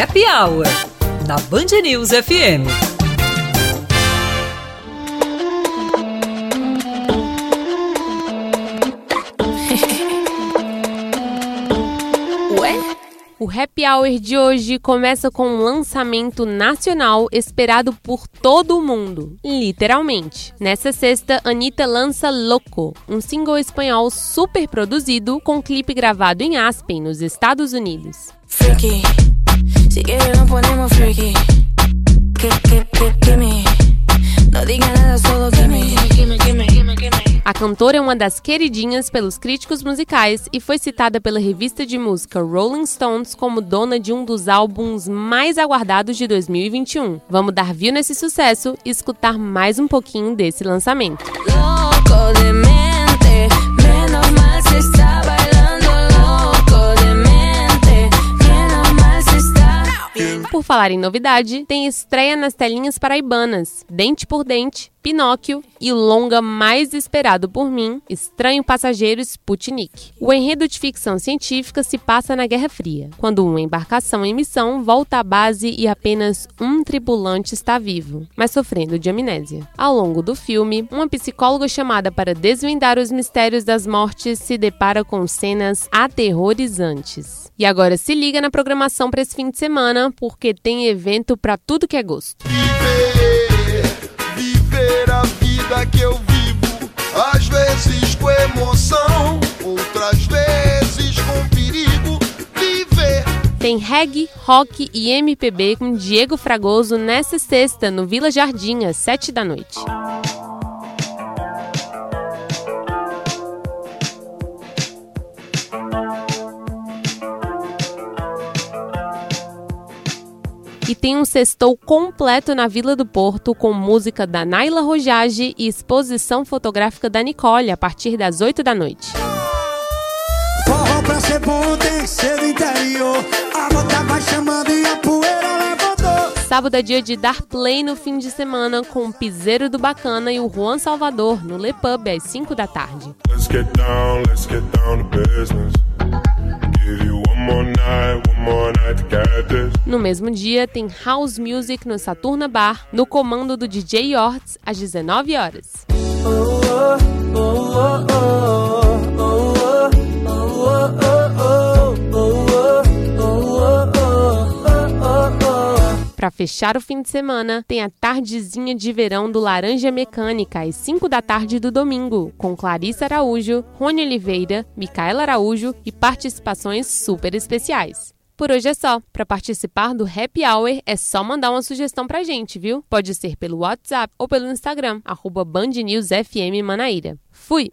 Happy Hour na Band News FM. O Happy Hour de hoje começa com um lançamento nacional esperado por todo o mundo, literalmente. Nessa sexta, Anitta lança Loco, um single espanhol super produzido com clipe gravado em Aspen, nos Estados Unidos. Freaky. Cantora é uma das queridinhas pelos críticos musicais e foi citada pela revista de música Rolling Stones como dona de um dos álbuns mais aguardados de 2021. Vamos dar view nesse sucesso e escutar mais um pouquinho desse lançamento. Por falar em novidade, tem estreia nas telinhas paraibanas, Dente por Dente, Pinóquio e o longa mais esperado por mim, Estranho Passageiro Sputnik. O enredo de ficção científica se passa na Guerra Fria, quando uma embarcação em missão volta à base e apenas um tripulante está vivo, mas sofrendo de amnésia. Ao longo do filme, uma psicóloga chamada para desvendar os mistérios das mortes se depara com cenas aterrorizantes. E agora se liga na programação para esse fim de semana, porque tem evento para tudo que é gosto que eu vivo, às vezes com emoção, outras vezes com perigo. Viver. Tem reggae, rock e MPB com Diego Fragoso nessa sexta no Vila Jardim, às sete da noite. E tem um sextou completo na Vila do Porto com música da Naila Rojage e exposição fotográfica da Nicole a partir das 8 da noite. Forró pra ser bom tem que ser do interior. A vai chamando e a poeira levantou. Sábado é dia de dar play no fim de semana com o Piseiro do Bacana e o Juan Salvador no Le Pub às 5 da tarde. Let's get down, let's get down no mesmo dia, tem House Music no Saturna Bar, no comando do DJ Yorts, às 19 horas. Para fechar o fim de semana, tem a tardezinha de verão do Laranja Mecânica, às 5 da tarde do domingo, com Clarissa Araújo, Rony Oliveira, Micaela Araújo e participações super especiais. Por hoje é só. Para participar do Happy Hour é só mandar uma sugestão pra gente, viu? Pode ser pelo WhatsApp ou pelo Instagram, arroba Band News FM Manaíra. Fui!